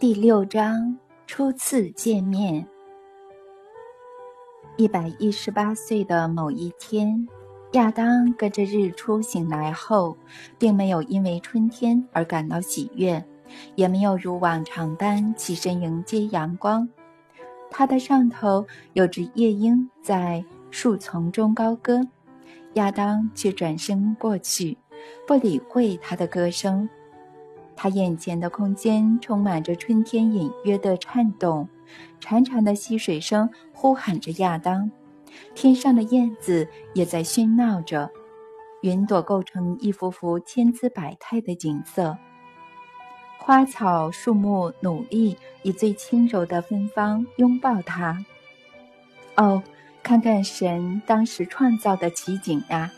第六章初次见面。一百一十八岁的某一天，亚当跟着日出醒来后，并没有因为春天而感到喜悦，也没有如往常般起身迎接阳光。他的上头有只夜莺在树丛中高歌，亚当却转身过去，不理会它的歌声。他眼前的空间充满着春天隐约的颤动，潺潺的溪水声呼喊着亚当，天上的燕子也在喧闹着，云朵构成一幅幅千姿百态的景色。花草树木努力以最轻柔的芬芳拥抱他。哦，看看神当时创造的奇景呀，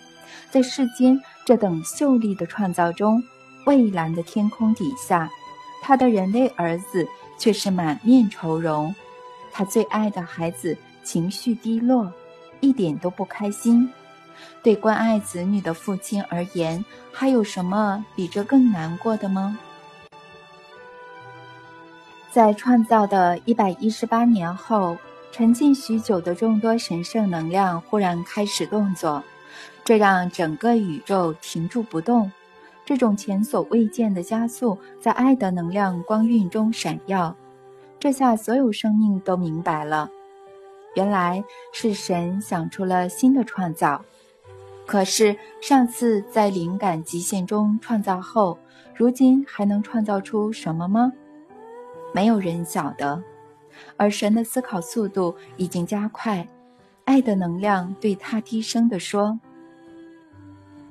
在世间这等秀丽的创造中。蔚蓝的天空底下，他的人类儿子却是满面愁容。他最爱的孩子情绪低落，一点都不开心。对关爱子女的父亲而言，还有什么比这更难过的吗？在创造的一百一十八年后，沉浸许久的众多神圣能量忽然开始动作，这让整个宇宙停住不动。这种前所未见的加速在爱的能量光晕中闪耀，这下所有生命都明白了，原来是神想出了新的创造。可是上次在灵感极限中创造后，如今还能创造出什么吗？没有人晓得。而神的思考速度已经加快，爱的能量对他低声地说。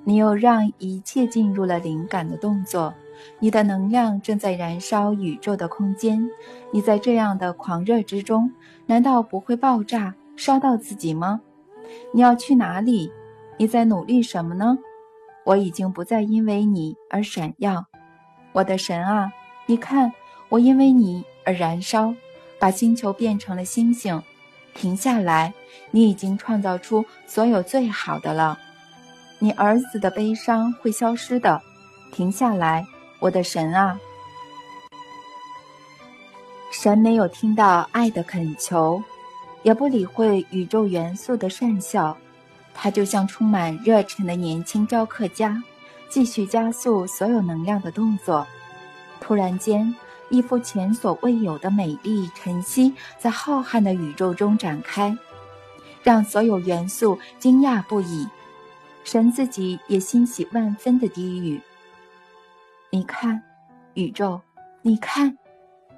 你又让一切进入了灵感的动作，你的能量正在燃烧宇宙的空间。你在这样的狂热之中，难道不会爆炸，烧到自己吗？你要去哪里？你在努力什么呢？我已经不再因为你而闪耀，我的神啊！你看，我因为你而燃烧，把星球变成了星星。停下来，你已经创造出所有最好的了。你儿子的悲伤会消失的，停下来，我的神啊！神没有听到爱的恳求，也不理会宇宙元素的讪笑，他就像充满热忱的年轻雕刻家，继续加速所有能量的动作。突然间，一幅前所未有的美丽晨曦在浩瀚的宇宙中展开，让所有元素惊讶不已。神自己也欣喜万分的低语：“你看，宇宙，你看，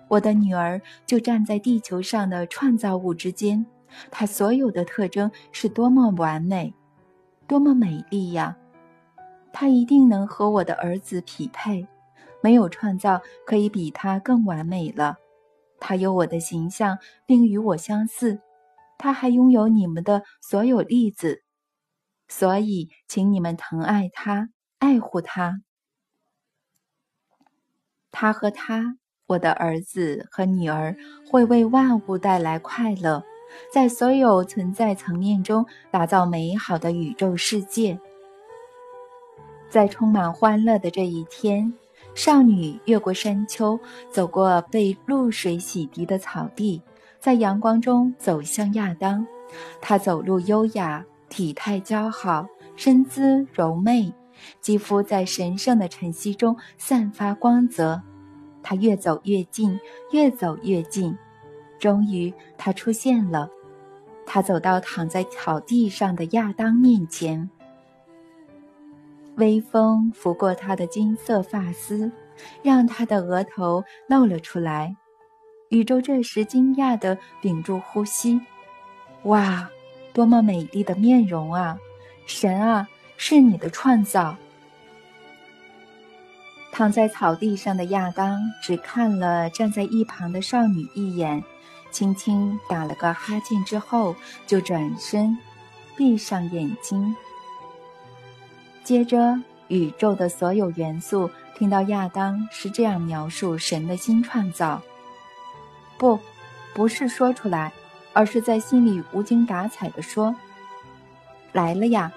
我的女儿就站在地球上的创造物之间，她所有的特征是多么完美，多么美丽呀！她一定能和我的儿子匹配，没有创造可以比她更完美了。她有我的形象，并与我相似，她还拥有你们的所有粒子。”所以，请你们疼爱他，爱护他。他和他，我的儿子和女儿，会为万物带来快乐，在所有存在层面中打造美好的宇宙世界。在充满欢乐的这一天，少女越过山丘，走过被露水洗涤的草地，在阳光中走向亚当。她走路优雅。体态姣好，身姿柔媚，肌肤在神圣的晨曦中散发光泽。他越走越近，越走越近，终于他出现了。他走到躺在草地上的亚当面前，微风拂过他的金色发丝，让他的额头露了出来。宇宙这时惊讶地屏住呼吸，哇！多么美丽的面容啊！神啊，是你的创造。躺在草地上的亚当只看了站在一旁的少女一眼，轻轻打了个哈欠之后，就转身，闭上眼睛。接着，宇宙的所有元素听到亚当是这样描述神的新创造，不，不是说出来。而是在心里无精打采地说：“来了呀，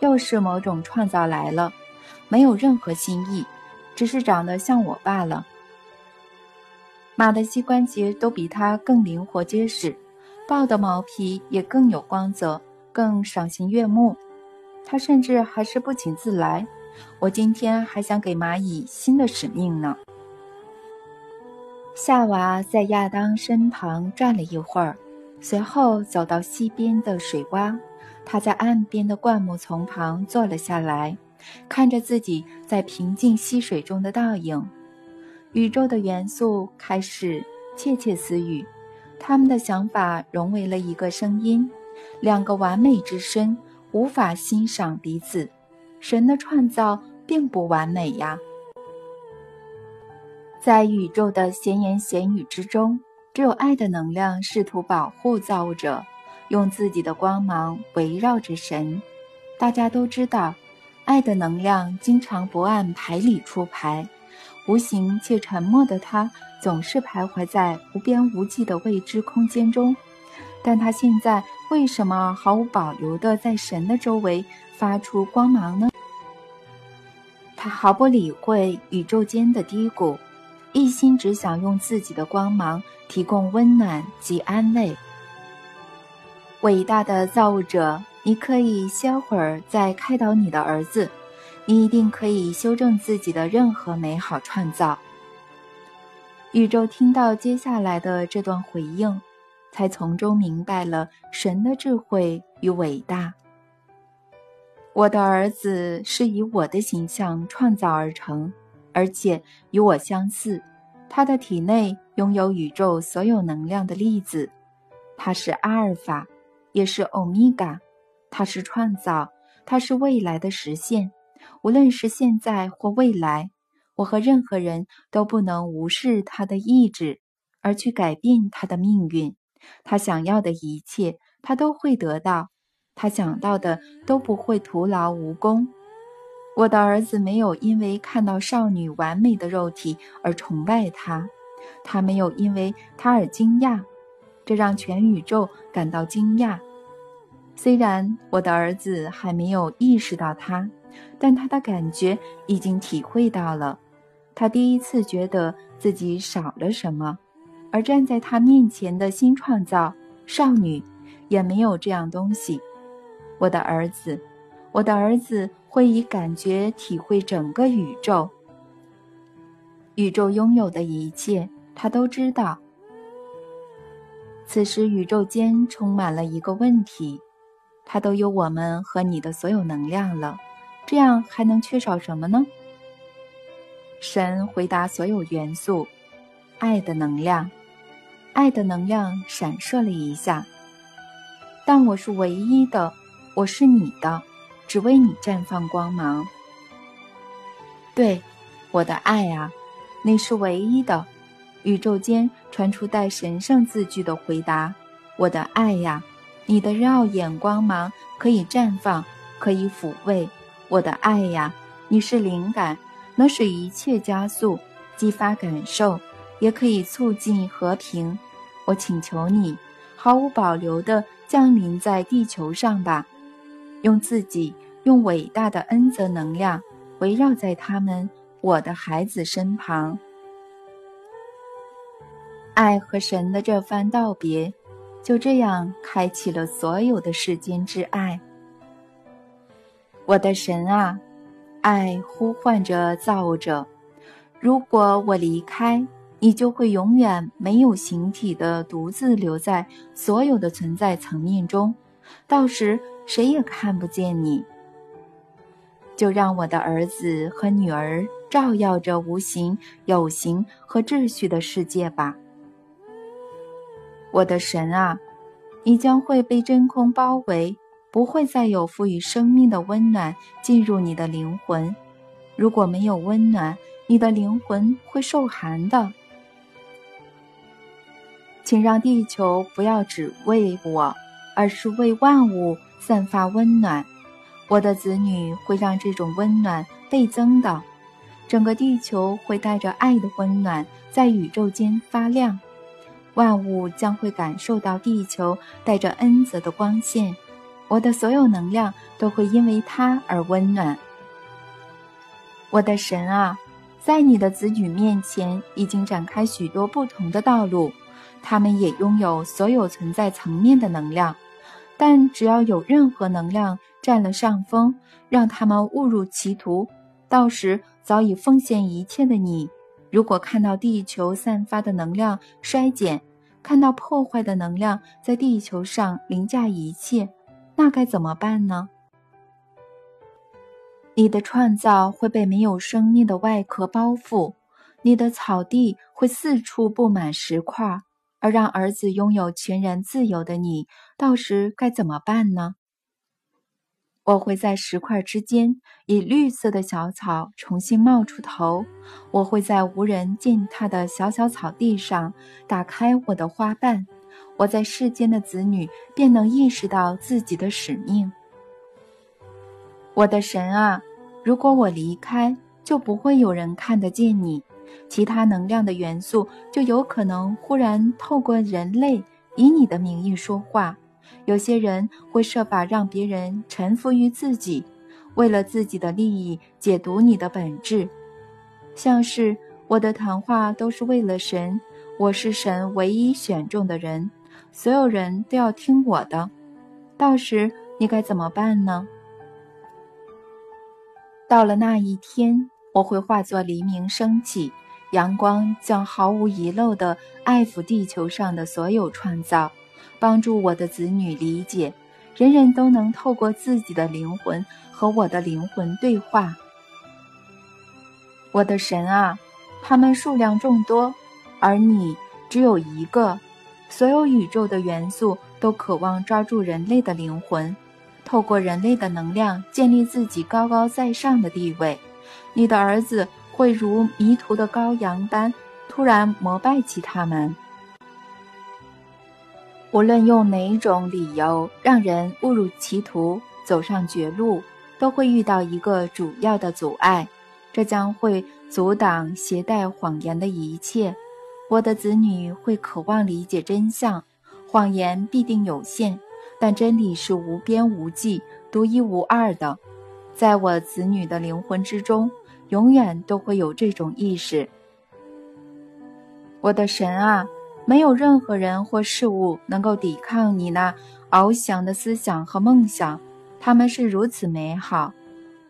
又是某种创造来了。没有任何新意，只是长得像我罢了。马的膝关节都比它更灵活结实，豹的毛皮也更有光泽，更赏心悦目。它甚至还是不请自来。我今天还想给蚂蚁新的使命呢。夏娃在亚当身旁转了一会儿，随后走到溪边的水洼。他在岸边的灌木丛旁坐了下来，看着自己在平静溪水中的倒影。宇宙的元素开始窃窃私语，他们的想法融为了一个声音。两个完美之身无法欣赏彼此，神的创造并不完美呀。在宇宙的闲言闲语之中，只有爱的能量试图保护造物者，用自己的光芒围绕着神。大家都知道，爱的能量经常不按牌理出牌。无形且沉默的他，总是徘徊在无边无际的未知空间中。但他现在为什么毫无保留地在神的周围发出光芒呢？他毫不理会宇宙间的低谷，一心只想用自己的光芒提供温暖及安慰。伟大的造物者，你可以歇会儿再开导你的儿子。你一定可以修正自己的任何美好创造。宇宙听到接下来的这段回应，才从中明白了神的智慧与伟大。我的儿子是以我的形象创造而成，而且与我相似。他的体内拥有宇宙所有能量的粒子，他是阿尔法，也是欧米伽，他是创造，他是未来的实现。无论是现在或未来，我和任何人都不能无视他的意志，而去改变他的命运。他想要的一切，他都会得到；他想到的都不会徒劳无功。我的儿子没有因为看到少女完美的肉体而崇拜她，他没有因为她而惊讶，这让全宇宙感到惊讶。虽然我的儿子还没有意识到他。但他的感觉已经体会到了，他第一次觉得自己少了什么，而站在他面前的新创造少女也没有这样东西。我的儿子，我的儿子会以感觉体会整个宇宙，宇宙拥有的一切，他都知道。此时宇宙间充满了一个问题，它都有我们和你的所有能量了。这样还能缺少什么呢？神回答所有元素：爱的能量，爱的能量闪烁了一下。但我是唯一的，我是你的，只为你绽放光芒。对，我的爱啊，你是唯一的。宇宙间传出带神圣字句的回答：我的爱呀，你的耀眼光芒可以绽放，可以抚慰。我的爱呀，你是灵感，能使一切加速，激发感受，也可以促进和平。我请求你，毫无保留地降临在地球上吧，用自己，用伟大的恩泽能量围绕在他们，我的孩子身旁。爱和神的这番道别，就这样开启了所有的世间之爱。我的神啊，爱呼唤着造者。如果我离开，你就会永远没有形体的独自留在所有的存在层面中，到时谁也看不见你。就让我的儿子和女儿照耀着无形、有形和秩序的世界吧。我的神啊，你将会被真空包围。不会再有赋予生命的温暖进入你的灵魂。如果没有温暖，你的灵魂会受寒的。请让地球不要只为我，而是为万物散发温暖。我的子女会让这种温暖倍增的。整个地球会带着爱的温暖在宇宙间发亮，万物将会感受到地球带着恩泽的光线。我的所有能量都会因为它而温暖。我的神啊，在你的子女面前已经展开许多不同的道路，他们也拥有所有存在层面的能量。但只要有任何能量占了上风，让他们误入歧途，到时早已奉献一切的你，如果看到地球散发的能量衰减，看到破坏的能量在地球上凌驾一切，那该怎么办呢？你的创造会被没有生命的外壳包覆，你的草地会四处布满石块，而让儿子拥有全然自由的你，到时该怎么办呢？我会在石块之间，以绿色的小草重新冒出头；我会在无人践踏的小小草地上打开我的花瓣；我在世间的子女便能意识到自己的使命。我的神啊！如果我离开，就不会有人看得见你。其他能量的元素就有可能忽然透过人类以你的名义说话。有些人会设法让别人臣服于自己，为了自己的利益解读你的本质，像是我的谈话都是为了神，我是神唯一选中的人，所有人都要听我的。到时你该怎么办呢？到了那一天，我会化作黎明升起，阳光将毫无遗漏地爱抚地球上的所有创造，帮助我的子女理解，人人都能透过自己的灵魂和我的灵魂对话。我的神啊，他们数量众多，而你只有一个，所有宇宙的元素都渴望抓住人类的灵魂。透过人类的能量建立自己高高在上的地位，你的儿子会如迷途的羔羊般突然膜拜起他们。无论用哪种理由让人误入歧途、走上绝路，都会遇到一个主要的阻碍，这将会阻挡携带谎言的一切。我的子女会渴望理解真相，谎言必定有限。但真理是无边无际、独一无二的，在我子女的灵魂之中，永远都会有这种意识。我的神啊，没有任何人或事物能够抵抗你那翱翔的思想和梦想，他们是如此美好，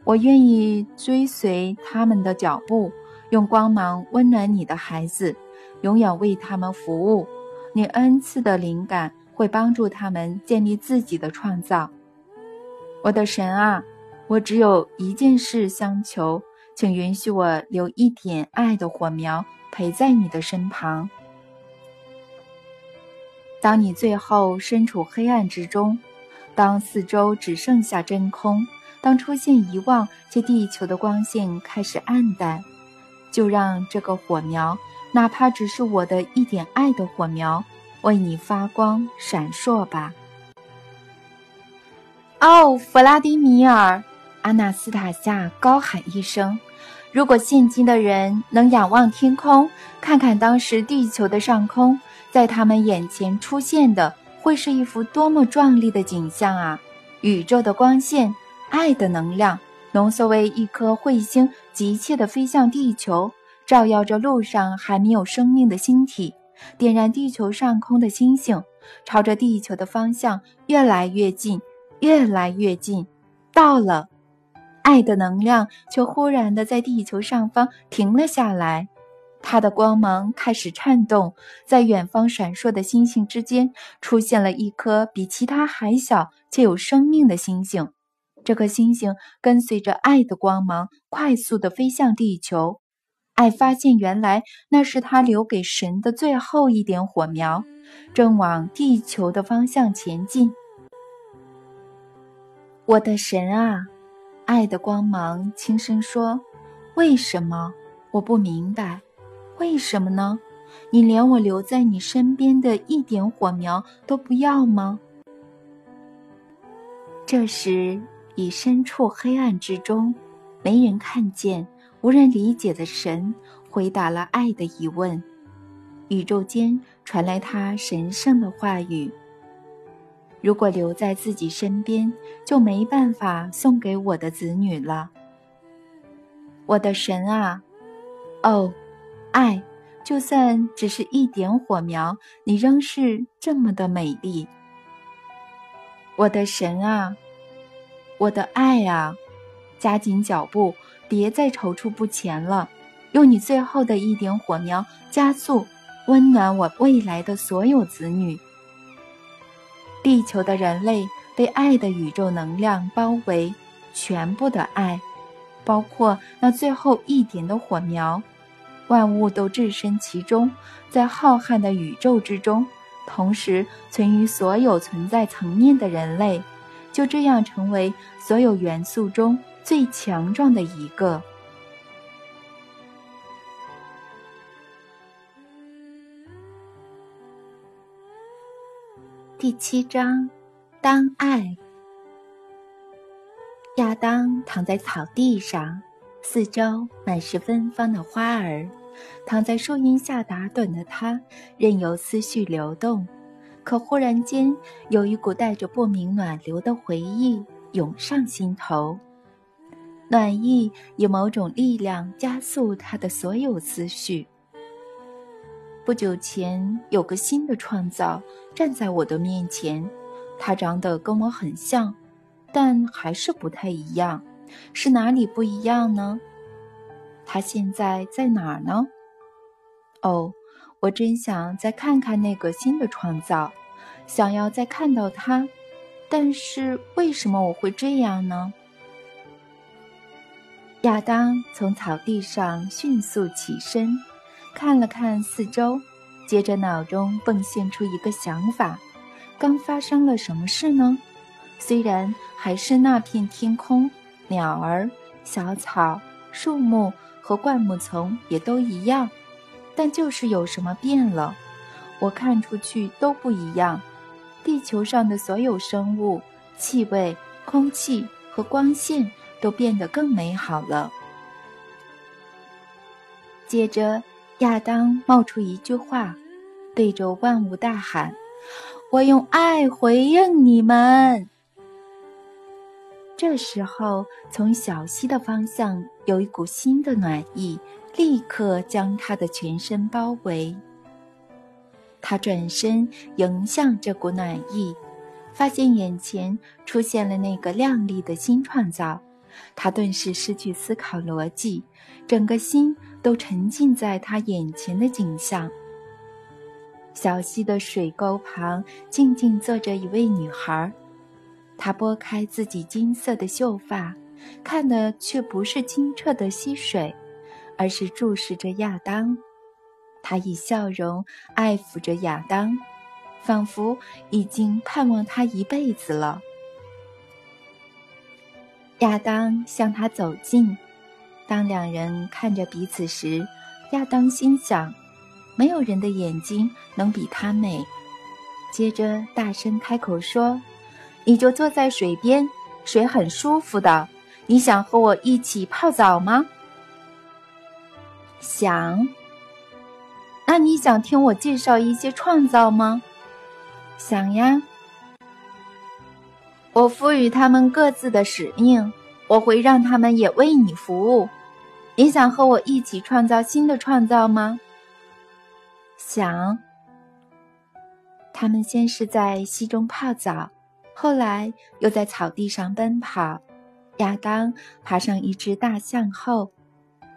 我愿意追随他们的脚步，用光芒温暖你的孩子，永远为他们服务。你恩赐的灵感。会帮助他们建立自己的创造。我的神啊，我只有一件事相求，请允许我留一点爱的火苗陪在你的身旁。当你最后身处黑暗之中，当四周只剩下真空，当出现遗忘且地球的光线开始暗淡，就让这个火苗，哪怕只是我的一点爱的火苗。为你发光闪烁吧！哦，弗拉迪米尔，阿纳斯塔夏高喊一声：“如果现今的人能仰望天空，看看当时地球的上空，在他们眼前出现的会是一幅多么壮丽的景象啊！宇宙的光线，爱的能量，浓缩为一颗彗星，急切地飞向地球，照耀着路上还没有生命的星体。”点燃地球上空的星星，朝着地球的方向越来越近，越来越近。到了，爱的能量却忽然的在地球上方停了下来，它的光芒开始颤动，在远方闪烁的星星之间出现了一颗比其他还小且有生命的星星。这颗星星跟随着爱的光芒，快速的飞向地球。爱发现，原来那是他留给神的最后一点火苗，正往地球的方向前进。我的神啊，爱的光芒轻声说：“为什么？我不明白，为什么呢？你连我留在你身边的一点火苗都不要吗？”这时，已身处黑暗之中，没人看见。无人理解的神回答了爱的疑问，宇宙间传来他神圣的话语：“如果留在自己身边，就没办法送给我的子女了。”我的神啊！哦，爱，就算只是一点火苗，你仍是这么的美丽。我的神啊，我的爱啊！加紧脚步，别再踌躇不前了，用你最后的一点火苗，加速温暖我未来的所有子女。地球的人类被爱的宇宙能量包围，全部的爱。包括那最后一点的火苗，万物都置身其中，在浩瀚的宇宙之中，同时存于所有存在层面的人类，就这样成为所有元素中最强壮的一个。第七章，当爱。亚当躺在草地上，四周满是芬芳的花儿。躺在树荫下打盹的他，任由思绪流动。可忽然间，有一股带着不明暖流的回忆涌上心头。暖意以某种力量加速他的所有思绪。不久前，有个新的创造站在我的面前，他长得跟我很像。但还是不太一样，是哪里不一样呢？他现在在哪儿呢？哦，我真想再看看那个新的创造，想要再看到他。但是为什么我会这样呢？亚当从草地上迅速起身，看了看四周，接着脑中迸现出一个想法：刚发生了什么事呢？虽然还是那片天空，鸟儿、小草、树木和灌木丛也都一样，但就是有什么变了，我看出去都不一样。地球上的所有生物、气味、空气和光线都变得更美好了。接着，亚当冒出一句话，对着万物大喊：“我用爱回应你们。”这时候，从小溪的方向有一股新的暖意，立刻将他的全身包围。他转身迎向这股暖意，发现眼前出现了那个亮丽的新创造。他顿时失去思考逻辑，整个心都沉浸在他眼前的景象。小溪的水沟旁，静静坐着一位女孩。她拨开自己金色的秀发，看的却不是清澈的溪水，而是注视着亚当。他以笑容爱抚着亚当，仿佛已经盼望他一辈子了。亚当向他走近，当两人看着彼此时，亚当心想：没有人的眼睛能比他美。接着大声开口说。你就坐在水边，水很舒服的。你想和我一起泡澡吗？想。那你想听我介绍一些创造吗？想呀。我赋予他们各自的使命，我会让他们也为你服务。你想和我一起创造新的创造吗？想。他们先是在溪中泡澡。后来又在草地上奔跑，亚当爬上一只大象后，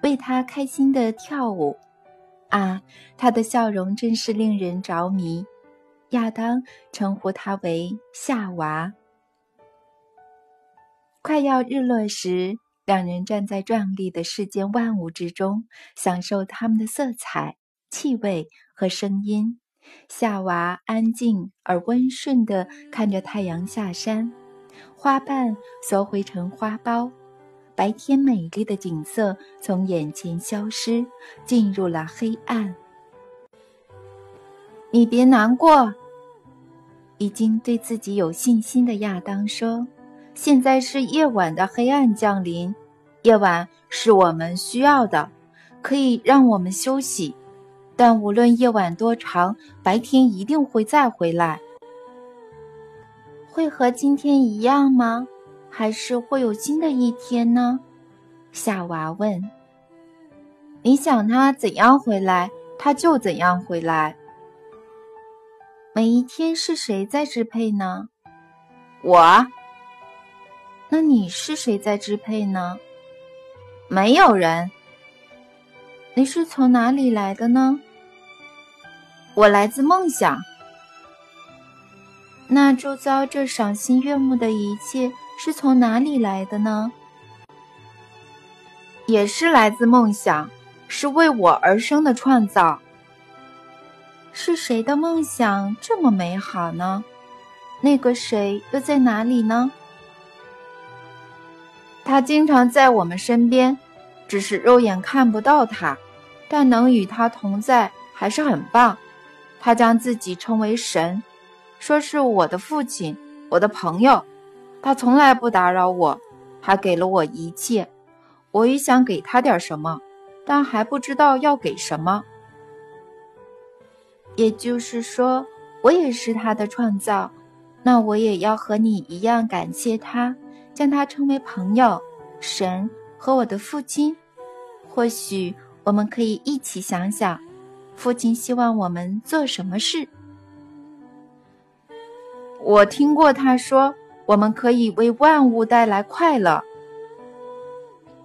为他开心的跳舞。啊，他的笑容真是令人着迷。亚当称呼他为夏娃。快要日落时，两人站在壮丽的世间万物之中，享受它们的色彩、气味和声音。夏娃安静而温顺地看着太阳下山，花瓣缩回成花苞，白天美丽的景色从眼前消失，进入了黑暗。你别难过，已经对自己有信心的亚当说：“现在是夜晚的黑暗降临，夜晚是我们需要的，可以让我们休息。”但无论夜晚多长，白天一定会再回来。会和今天一样吗？还是会有新的一天呢？夏娃问。你想他怎样回来，他就怎样回来。每一天是谁在支配呢？我。那你是谁在支配呢？没有人。你是从哪里来的呢？我来自梦想。那周遭这赏心悦目的一切是从哪里来的呢？也是来自梦想，是为我而生的创造。是谁的梦想这么美好呢？那个谁又在哪里呢？他经常在我们身边，只是肉眼看不到他，但能与他同在还是很棒。他将自己称为神，说是我的父亲，我的朋友。他从来不打扰我，他给了我一切。我也想给他点什么，但还不知道要给什么。也就是说，我也是他的创造，那我也要和你一样感谢他，将他称为朋友、神和我的父亲。或许我们可以一起想想。父亲希望我们做什么事？我听过他说，我们可以为万物带来快乐。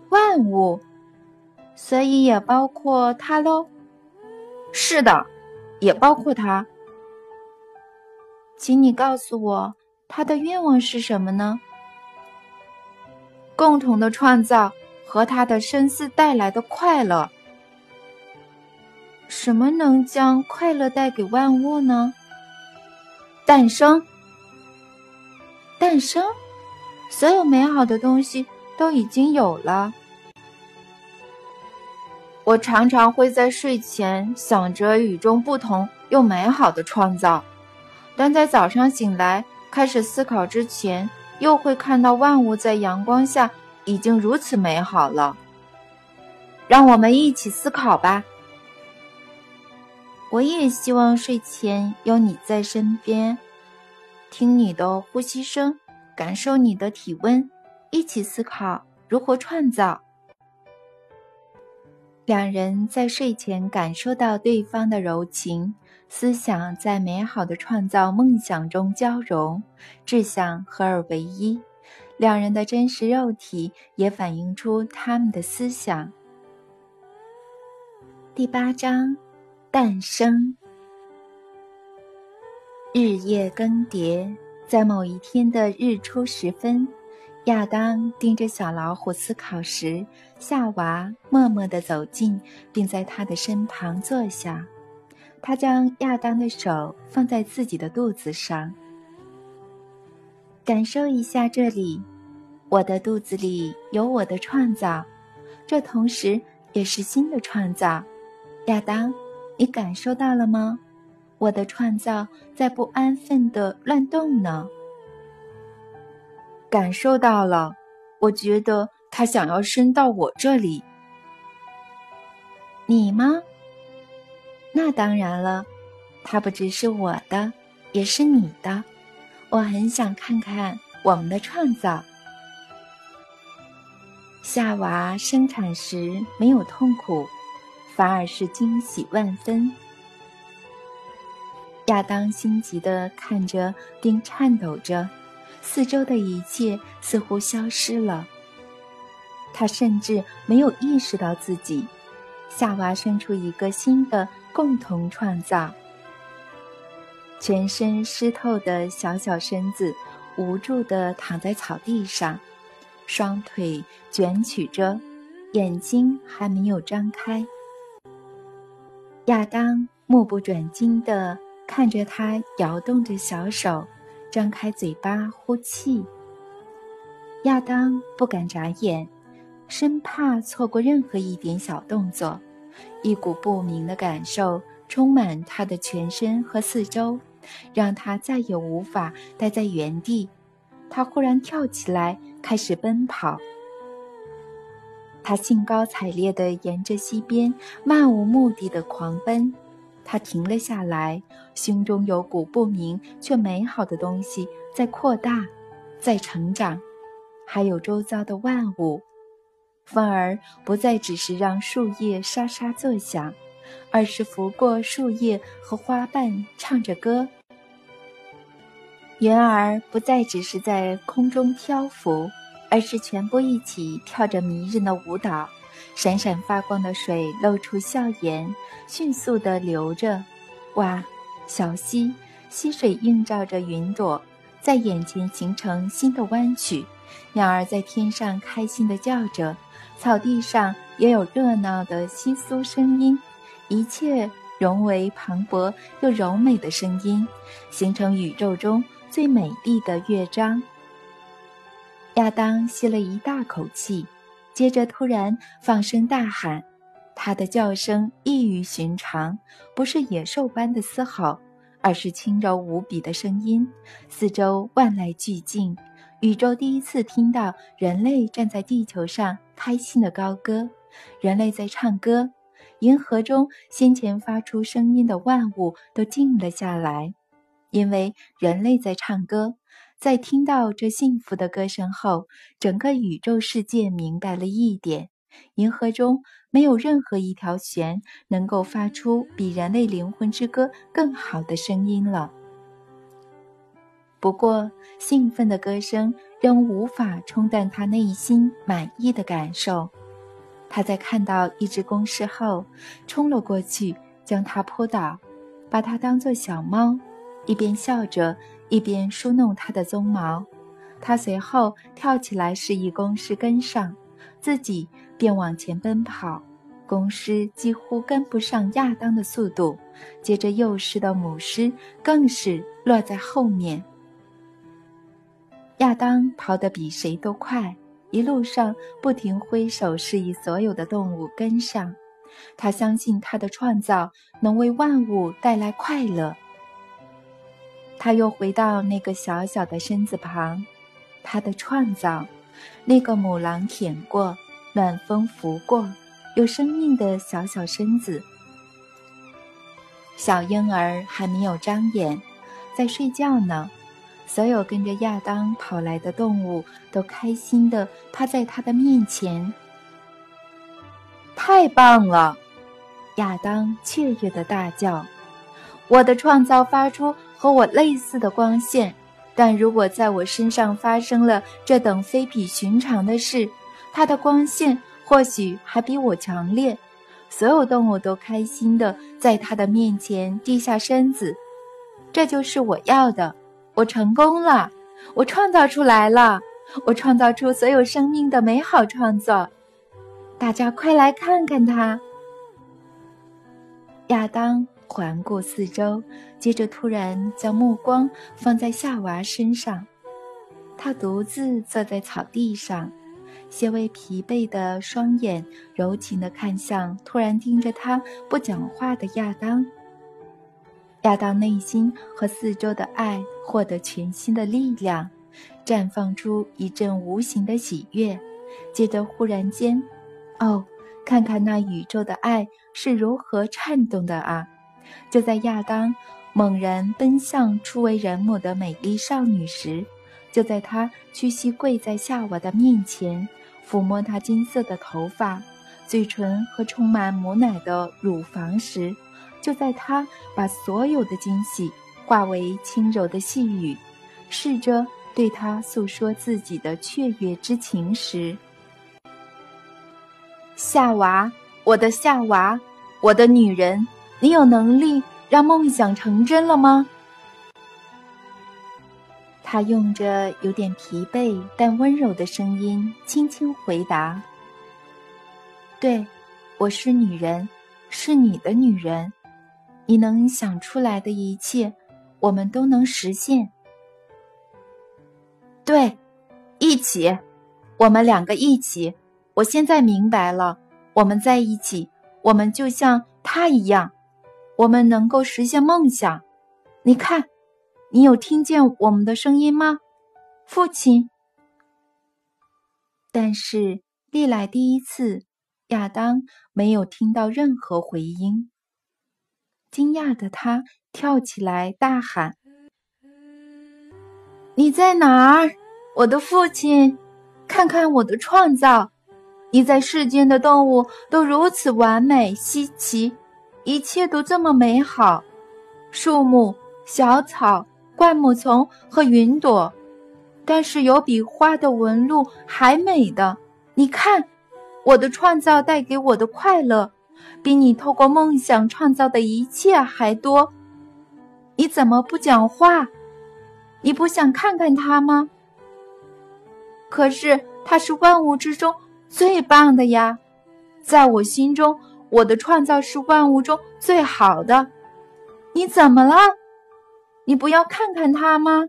万物，所以也包括他喽。是的，也包括他。请你告诉我，他的愿望是什么呢？共同的创造和他的深思带来的快乐。什么能将快乐带给万物呢？诞生，诞生，所有美好的东西都已经有了。我常常会在睡前想着与众不同又美好的创造，但在早上醒来开始思考之前，又会看到万物在阳光下已经如此美好了。让我们一起思考吧。我也希望睡前有你在身边，听你的呼吸声，感受你的体温，一起思考如何创造。两人在睡前感受到对方的柔情，思想在美好的创造梦想中交融，志向合而为一。两人的真实肉体也反映出他们的思想。第八章。诞生。日夜更迭，在某一天的日出时分，亚当盯着小老虎思考时，夏娃默默地走近，并在他的身旁坐下。他将亚当的手放在自己的肚子上，感受一下这里。我的肚子里有我的创造，这同时也是新的创造，亚当。你感受到了吗？我的创造在不安分的乱动呢。感受到了，我觉得他想要伸到我这里。你吗？那当然了，它不只是我的，也是你的。我很想看看我们的创造。夏娃生产时没有痛苦。反而是惊喜万分。亚当心急地看着，并颤抖着，四周的一切似乎消失了。他甚至没有意识到自己，夏娃生出一个新的共同创造。全身湿透的小小身子，无助地躺在草地上，双腿卷曲着，眼睛还没有张开。亚当目不转睛地看着他摇动着小手，张开嘴巴呼气。亚当不敢眨眼，生怕错过任何一点小动作。一股不明的感受充满他的全身和四周，让他再也无法待在原地。他忽然跳起来，开始奔跑。他兴高采烈地沿着溪边漫无目的的狂奔，他停了下来，胸中有股不明却美好的东西在扩大，在成长，还有周遭的万物。风儿不再只是让树叶沙沙作响，而是拂过树叶和花瓣，唱着歌。云儿不再只是在空中漂浮，而是全部一起跳着迷人的舞蹈。闪闪发光的水露出笑颜，迅速地流着。哇，小溪，溪水映照着云朵，在眼前形成新的弯曲。鸟儿在天上开心地叫着，草地上也有热闹的窸窣声音，一切融为磅礴又柔美的声音，形成宇宙中最美丽的乐章。亚当吸了一大口气。接着，突然放声大喊，他的叫声异于寻常，不是野兽般的嘶吼，而是轻柔无比的声音。四周万籁俱静，宇宙第一次听到人类站在地球上开心的高歌，人类在唱歌。银河中先前发出声音的万物都静了下来，因为人类在唱歌。在听到这幸福的歌声后，整个宇宙世界明白了一点：银河中没有任何一条弦能够发出比人类灵魂之歌更好的声音了。不过，兴奋的歌声仍无法冲淡他内心满意的感受。他在看到一只公狮后，冲了过去，将它扑倒，把它当作小猫，一边笑着。一边梳弄它的鬃毛，他随后跳起来示意公狮跟上，自己便往前奔跑。公狮几乎跟不上亚当的速度，接着幼狮的母狮更是落在后面。亚当跑得比谁都快，一路上不停挥手示意所有的动物跟上。他相信他的创造能为万物带来快乐。他又回到那个小小的身子旁，他的创造，那个母狼舔过、暖风拂过、有生命的小小身子。小婴儿还没有张眼，在睡觉呢。所有跟着亚当跑来的动物都开心地趴在他的面前。太棒了！亚当雀跃地大叫：“我的创造发出！”和我类似的光线，但如果在我身上发生了这等非比寻常的事，它的光线或许还比我强烈。所有动物都开心的在它的面前低下身子。这就是我要的，我成功了，我创造出来了，我创造出所有生命的美好创作。大家快来看看它，亚当。环顾四周，接着突然将目光放在夏娃身上。他独自坐在草地上，些微疲惫的双眼柔情地看向突然盯着他不讲话的亚当。亚当内心和四周的爱获得全新的力量，绽放出一阵无形的喜悦。接着忽然间，哦，看看那宇宙的爱是如何颤动的啊！就在亚当猛然奔向初为人母的美丽少女时，就在他屈膝跪在夏娃的面前，抚摸她金色的头发、嘴唇和充满母奶的乳房时，就在他把所有的惊喜化为轻柔的细语，试着对她诉说自己的雀跃之情时，夏娃，我的夏娃，我的女人。你有能力让梦想成真了吗？他用着有点疲惫但温柔的声音轻轻回答：“对，我是女人，是你的女人。你能想出来的一切，我们都能实现。对，一起，我们两个一起。我现在明白了，我们在一起，我们就像他一样。”我们能够实现梦想，你看，你有听见我们的声音吗，父亲？但是历来第一次，亚当没有听到任何回音。惊讶的他跳起来大喊：“你在哪儿，我的父亲？看看我的创造！你在世间的动物都如此完美稀奇，一切都这么美好，树木、小草、灌木丛和云朵，但是有比花的纹路还美的。你看，我的创造带给我的快乐，比你透过梦想创造的一切还多。你怎么不讲话？你不想看看它吗？可是它是万物之中。最棒的呀，在我心中，我的创造是万物中最好的。你怎么了？你不要看看它吗？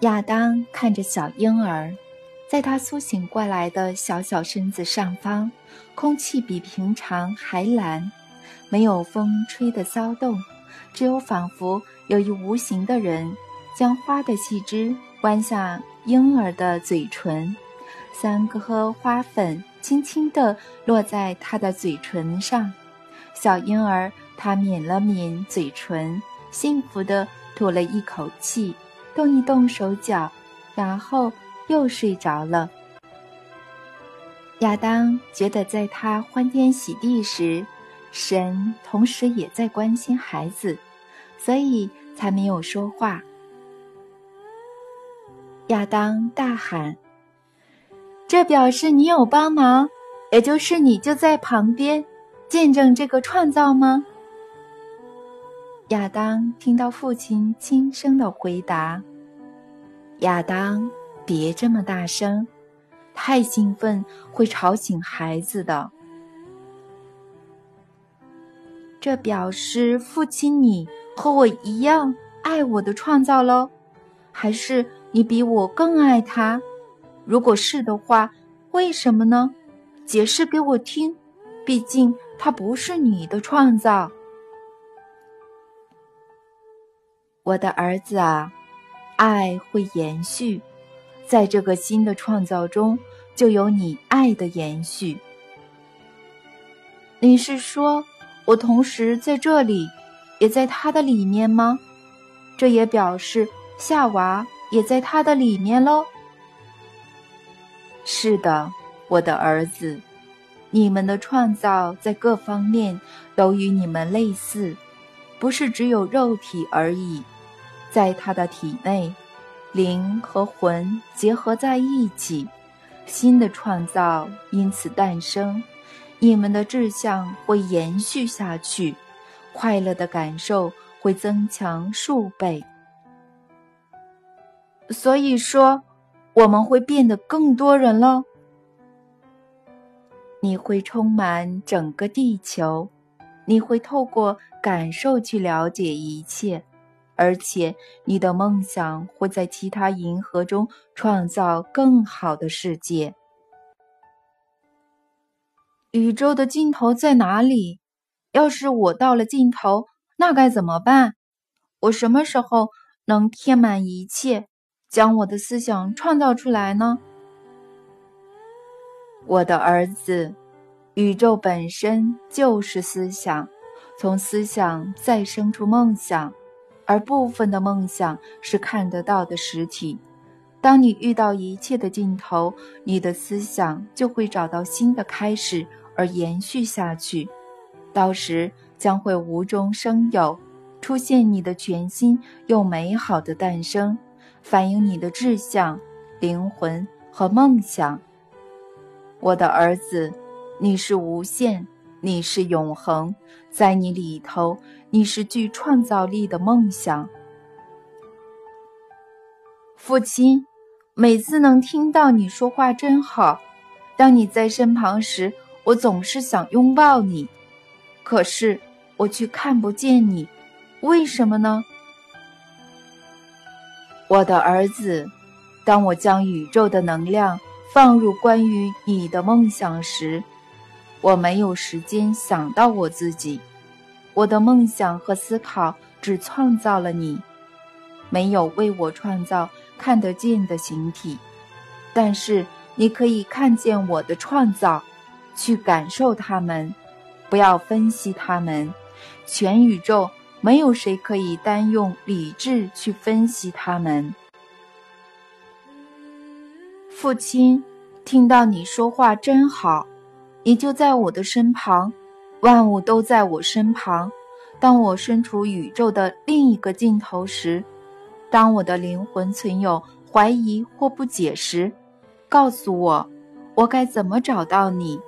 亚当看着小婴儿，在他苏醒过来的小小身子上方，空气比平常还蓝，没有风吹的骚动，只有仿佛有一无形的人将花的细枝弯下。婴儿的嘴唇，三颗花粉轻轻地落在他的嘴唇上。小婴儿他抿了抿嘴唇，幸福地吐了一口气，动一动手脚，然后又睡着了。亚当觉得，在他欢天喜地时，神同时也在关心孩子，所以才没有说话。亚当大喊：“这表示你有帮忙，也就是你就在旁边，见证这个创造吗？”亚当听到父亲轻声的回答：“亚当，别这么大声，太兴奋会吵醒孩子的。”这表示父亲你和我一样爱我的创造喽，还是？你比我更爱他，如果是的话，为什么呢？解释给我听。毕竟他不是你的创造，我的儿子啊，爱会延续，在这个新的创造中，就有你爱的延续。你是说，我同时在这里，也在他的里面吗？这也表示夏娃。也在他的里面喽。是的，我的儿子，你们的创造在各方面都与你们类似，不是只有肉体而已。在他的体内，灵和魂结合在一起，新的创造因此诞生。你们的志向会延续下去，快乐的感受会增强数倍。所以说，我们会变得更多人喽。你会充满整个地球，你会透过感受去了解一切，而且你的梦想会在其他银河中创造更好的世界。宇宙的尽头在哪里？要是我到了尽头，那该怎么办？我什么时候能填满一切？将我的思想创造出来呢，我的儿子。宇宙本身就是思想，从思想再生出梦想，而部分的梦想是看得到的实体。当你遇到一切的尽头，你的思想就会找到新的开始而延续下去，到时将会无中生有，出现你的全新又美好的诞生。反映你的志向、灵魂和梦想，我的儿子，你是无限，你是永恒，在你里头，你是具创造力的梦想。父亲，每次能听到你说话真好。当你在身旁时，我总是想拥抱你，可是我却看不见你，为什么呢？我的儿子，当我将宇宙的能量放入关于你的梦想时，我没有时间想到我自己。我的梦想和思考只创造了你，没有为我创造看得见的形体。但是你可以看见我的创造，去感受它们，不要分析它们。全宇宙。没有谁可以单用理智去分析他们。父亲，听到你说话真好，你就在我的身旁，万物都在我身旁。当我身处宇宙的另一个尽头时，当我的灵魂存有怀疑或不解时，告诉我，我该怎么找到你？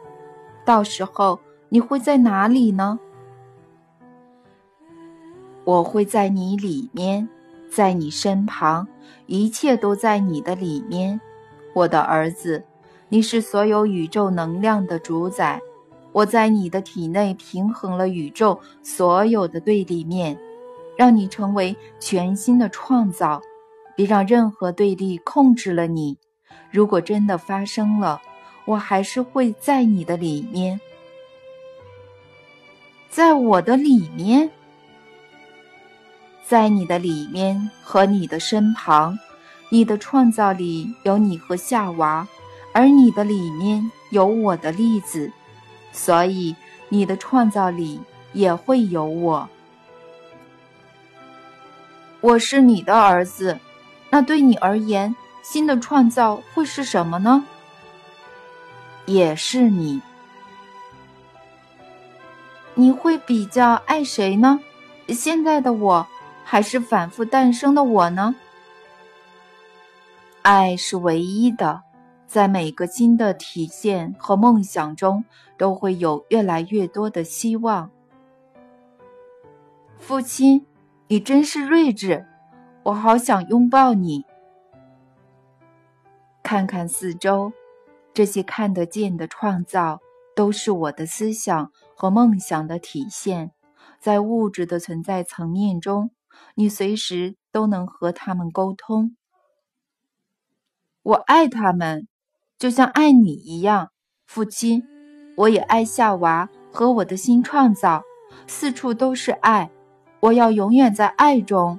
到时候你会在哪里呢？我会在你里面，在你身旁，一切都在你的里面。我的儿子，你是所有宇宙能量的主宰。我在你的体内平衡了宇宙所有的对立面，让你成为全新的创造。别让任何对立控制了你。如果真的发生了，我还是会在你的里面，在我的里面，在你的里面和你的身旁。你的创造里有你和夏娃，而你的里面有我的例子，所以你的创造里也会有我。我是你的儿子，那对你而言，新的创造会是什么呢？也是你。你会比较爱谁呢？现在的我，还是反复诞生的我呢？爱是唯一的，在每个新的体现和梦想中，都会有越来越多的希望。父亲，你真是睿智，我好想拥抱你。看看四周，这些看得见的创造，都是我的思想和梦想的体现。在物质的存在层面中，你随时都能和他们沟通。我爱他们，就像爱你一样，父亲。我也爱夏娃和我的新创造，四处都是爱。我要永远在爱中，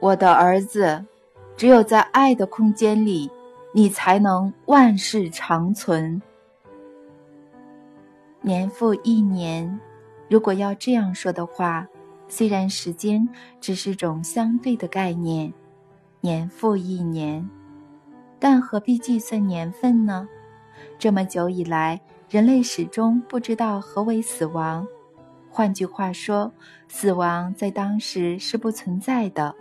我的儿子。只有在爱的空间里，你才能万事长存。年复一年，如果要这样说的话，虽然时间只是种相对的概念。年复一年，但何必计算年份呢？这么久以来，人类始终不知道何为死亡。换句话说，死亡在当时是不存在的。